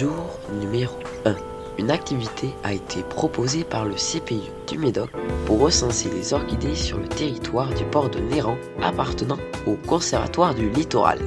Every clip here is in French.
Jour numéro 1. Une activité a été proposée par le CPU du Médoc pour recenser les orchidées sur le territoire du port de Néran appartenant au Conservatoire du Littoral.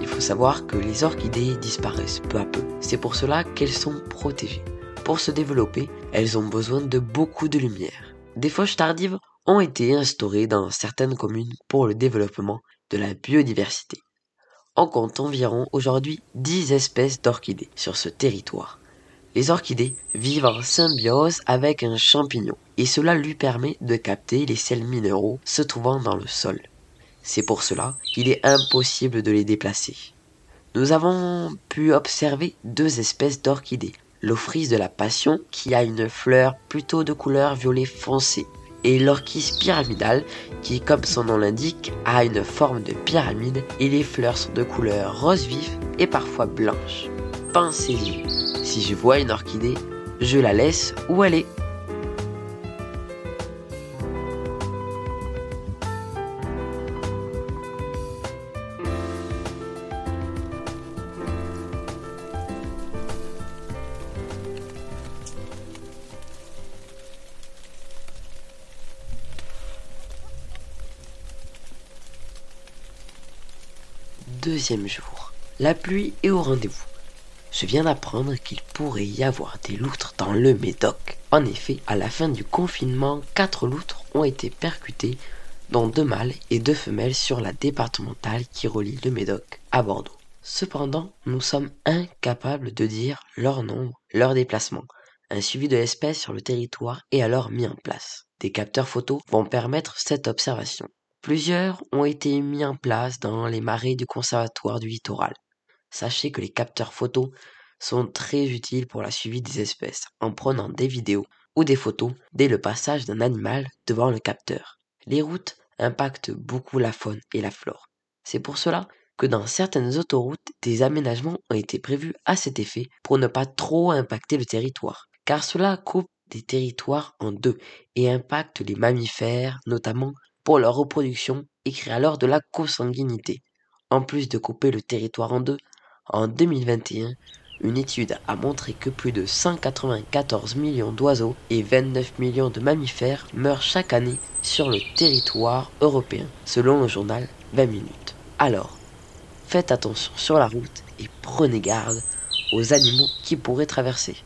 Il faut savoir que les orchidées disparaissent peu à peu. C'est pour cela qu'elles sont protégées. Pour se développer, elles ont besoin de beaucoup de lumière. Des fauches tardives ont été instaurées dans certaines communes pour le développement de la biodiversité. On compte environ aujourd'hui 10 espèces d'orchidées sur ce territoire. Les orchidées vivent en symbiose avec un champignon et cela lui permet de capter les sels minéraux se trouvant dans le sol. C'est pour cela qu'il est impossible de les déplacer. Nous avons pu observer deux espèces d'orchidées. L'ophrys de la passion qui a une fleur plutôt de couleur violet foncé et l'orchis pyramidale qui, comme son nom l'indique, a une forme de pyramide et les fleurs sont de couleur rose vif et parfois blanche. Pensez-y, si je vois une orchidée, je la laisse où elle est. Jour. La pluie est au rendez-vous. Je viens d'apprendre qu'il pourrait y avoir des loutres dans le Médoc. En effet, à la fin du confinement, quatre loutres ont été percutées, dont deux mâles et deux femelles sur la départementale qui relie le Médoc à Bordeaux. Cependant, nous sommes incapables de dire leur nombre, leur déplacement. Un suivi de l'espèce sur le territoire est alors mis en place. Des capteurs photos vont permettre cette observation. Plusieurs ont été mis en place dans les marais du Conservatoire du littoral. Sachez que les capteurs photos sont très utiles pour la suivi des espèces en prenant des vidéos ou des photos dès le passage d'un animal devant le capteur. Les routes impactent beaucoup la faune et la flore. C'est pour cela que dans certaines autoroutes, des aménagements ont été prévus à cet effet pour ne pas trop impacter le territoire, car cela coupe des territoires en deux et impacte les mammifères, notamment pour leur reproduction et alors de la consanguinité. En plus de couper le territoire en deux, en 2021, une étude a montré que plus de 194 millions d'oiseaux et 29 millions de mammifères meurent chaque année sur le territoire européen, selon le journal 20 minutes. Alors, faites attention sur la route et prenez garde aux animaux qui pourraient traverser.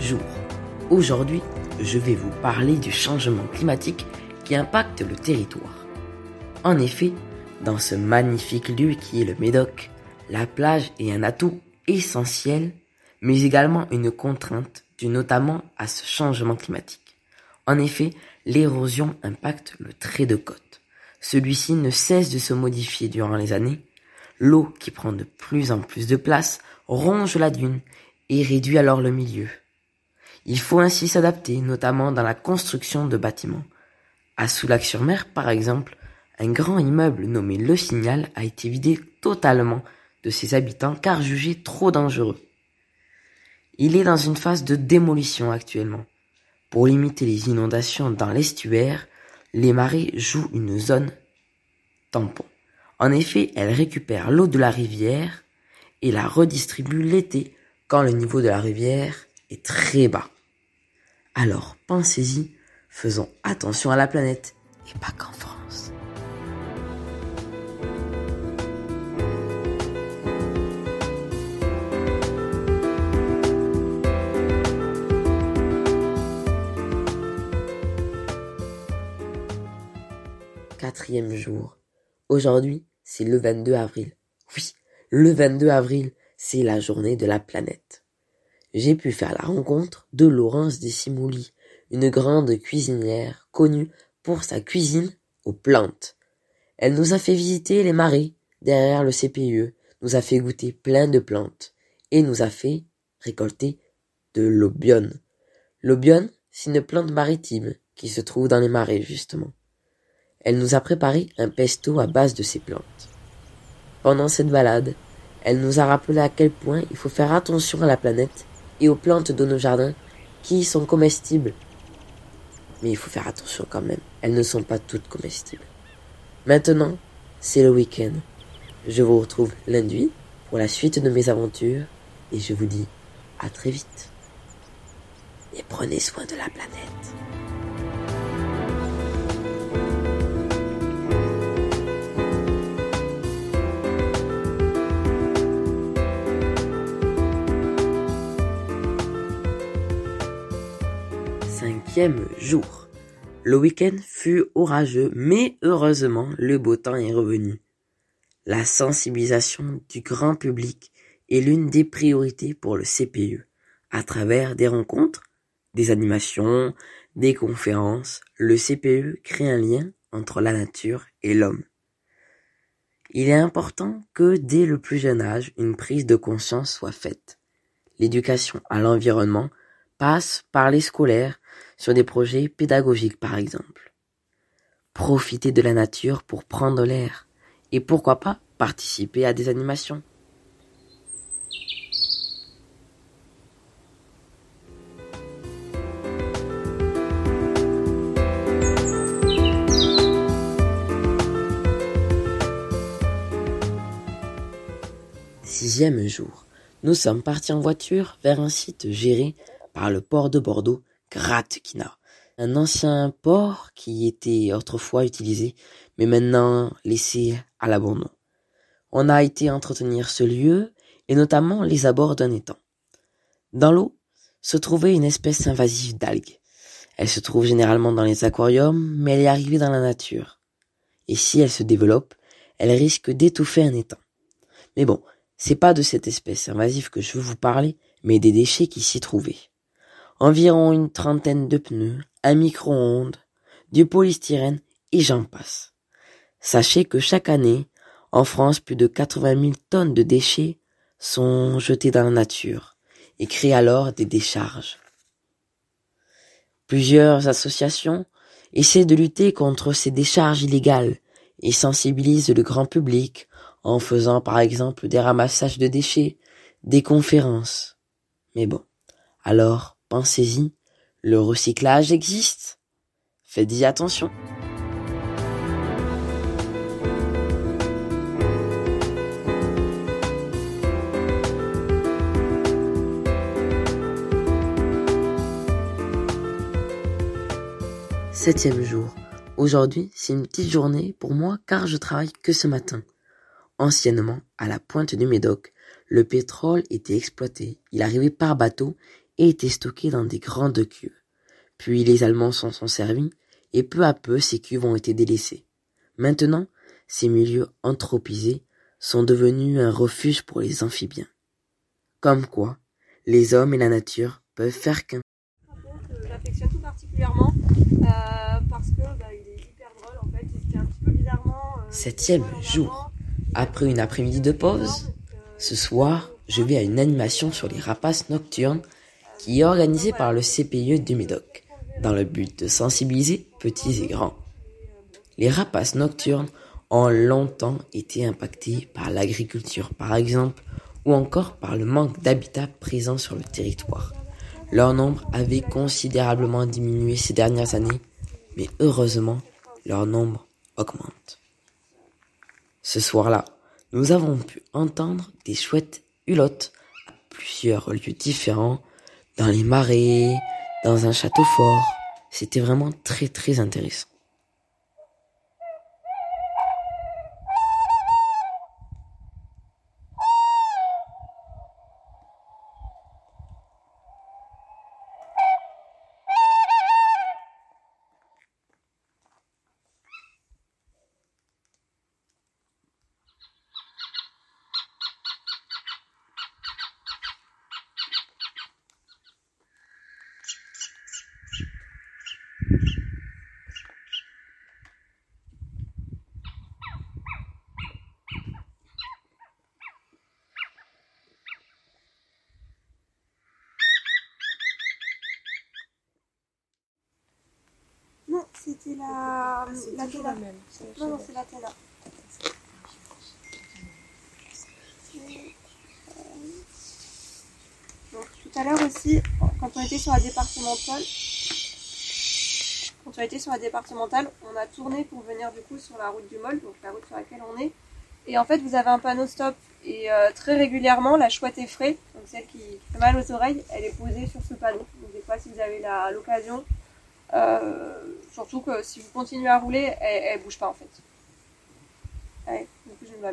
Jour. Aujourd'hui, je vais vous parler du changement climatique qui impacte le territoire. En effet, dans ce magnifique lieu qui est le Médoc, la plage est un atout essentiel, mais également une contrainte due notamment à ce changement climatique. En effet, l'érosion impacte le trait de côte. Celui-ci ne cesse de se modifier durant les années. L'eau qui prend de plus en plus de place ronge la dune et réduit alors le milieu. Il faut ainsi s'adapter, notamment dans la construction de bâtiments. À Soulac-sur-Mer, par exemple, un grand immeuble nommé Le Signal a été vidé totalement de ses habitants car jugé trop dangereux. Il est dans une phase de démolition actuellement. Pour limiter les inondations dans l'estuaire, les marées jouent une zone tampon. En effet, elles récupèrent l'eau de la rivière et la redistribuent l'été quand le niveau de la rivière est très bas. Alors pensez-y, faisons attention à la planète et pas qu'en France. Quatrième jour. Aujourd'hui, c'est le 22 avril. Oui, le 22 avril, c'est la journée de la planète. J'ai pu faire la rencontre de Laurence Desimouli, une grande cuisinière connue pour sa cuisine aux plantes. Elle nous a fait visiter les marais derrière le CPE, nous a fait goûter plein de plantes et nous a fait récolter de l'obione. L'obione, c'est une plante maritime qui se trouve dans les marais justement. Elle nous a préparé un pesto à base de ces plantes. Pendant cette balade, Elle nous a rappelé à quel point il faut faire attention à la planète et aux plantes de nos jardins qui sont comestibles. Mais il faut faire attention quand même, elles ne sont pas toutes comestibles. Maintenant, c'est le week-end. Je vous retrouve lundi pour la suite de mes aventures et je vous dis à très vite. Et prenez soin de la planète. Jour. Le week-end fut orageux, mais heureusement le beau temps est revenu. La sensibilisation du grand public est l'une des priorités pour le CPE. À travers des rencontres, des animations, des conférences, le CPE crée un lien entre la nature et l'homme. Il est important que dès le plus jeune âge, une prise de conscience soit faite. L'éducation à l'environnement passe par les scolaires sur des projets pédagogiques par exemple. Profiter de la nature pour prendre l'air, et pourquoi pas participer à des animations. Sixième jour. Nous sommes partis en voiture vers un site géré par le port de Bordeaux, Gratkina un ancien port qui était autrefois utilisé, mais maintenant laissé à l'abandon. On a été entretenir ce lieu, et notamment les abords d'un étang. Dans l'eau se trouvait une espèce invasive d'algue. Elle se trouve généralement dans les aquariums, mais elle est arrivée dans la nature. Et si elle se développe, elle risque d'étouffer un étang. Mais bon, c'est pas de cette espèce invasive que je veux vous parler, mais des déchets qui s'y trouvaient. Environ une trentaine de pneus, un micro-ondes, du polystyrène et j'en passe. Sachez que chaque année, en France, plus de 80 000 tonnes de déchets sont jetés dans la nature et créent alors des décharges. Plusieurs associations essaient de lutter contre ces décharges illégales et sensibilisent le grand public en faisant par exemple des ramassages de déchets, des conférences. Mais bon, alors pensez-y le recyclage existe. Faites-y attention. Septième jour. Aujourd'hui, c'est une petite journée pour moi car je travaille que ce matin. Anciennement, à la pointe du Médoc, le pétrole était exploité. Il arrivait par bateau étaient stockés dans des grandes cuves. Puis les Allemands s'en sont servis, et peu à peu ces cuves ont été délaissées. Maintenant, ces milieux anthropisés sont devenus un refuge pour les amphibiens. Comme quoi, les hommes et la nature peuvent faire qu'un. J'affectionne tout particulièrement euh, parce que bah, il est hyper drôle en fait. C'était un petit peu bizarrement. Euh, Septième jour. Après une après-midi de pause, ce soir, je vais à une animation sur les rapaces nocturnes qui est organisé par le CPE du Médoc, dans le but de sensibiliser petits et grands. Les rapaces nocturnes ont longtemps été impactés par l'agriculture par exemple, ou encore par le manque d'habitat présent sur le territoire. Leur nombre avait considérablement diminué ces dernières années, mais heureusement, leur nombre augmente. Ce soir-là, nous avons pu entendre des chouettes hulottes à plusieurs lieux différents dans les marais, dans un château fort. C'était vraiment très très intéressant. Non, non, c'est l'Athéna. Donc, tout à l'heure aussi, quand on était sur la départementale, quand on était sur la départementale, on a tourné pour venir du coup sur la route du Mol, donc la route sur laquelle on est. Et en fait, vous avez un panneau stop. Et euh, très régulièrement, la chouette effraie, donc celle qui fait mal aux oreilles, elle est posée sur ce panneau. Donc des fois, si vous avez l'occasion, euh, surtout que si vous continuez à rouler, elle, ne bouge pas en fait. Allez, du coup, je me la.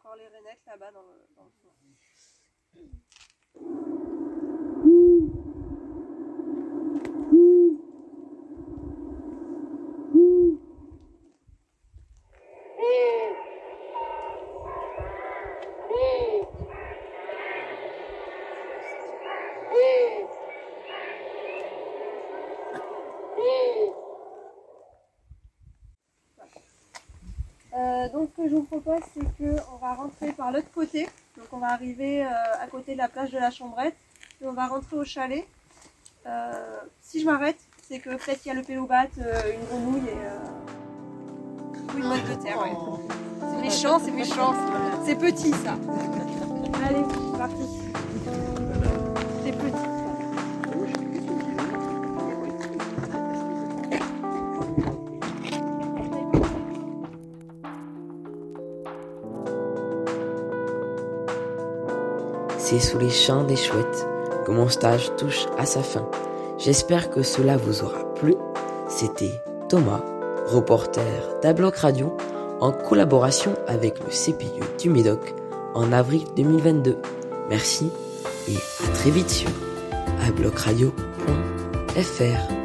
Encore les rainettes là-bas dans le fond. Euh, donc ce que je vous propose, c'est qu'on va rentrer par l'autre côté. Donc on va arriver euh, à côté de la plage de la Chambrette et on va rentrer au chalet. Euh, si je m'arrête, c'est que peut-être qu'il y a le pélobat, une grenouille et une motte de terre. C'est méchant, c'est méchant. C'est petit ça. Allez, Sous les champs des chouettes que mon stage touche à sa fin. J'espère que cela vous aura plu. C'était Thomas, reporter d'Abloc Radio, en collaboration avec le CPU du Médoc en avril 2022. Merci et à très vite sur ablocradio.fr.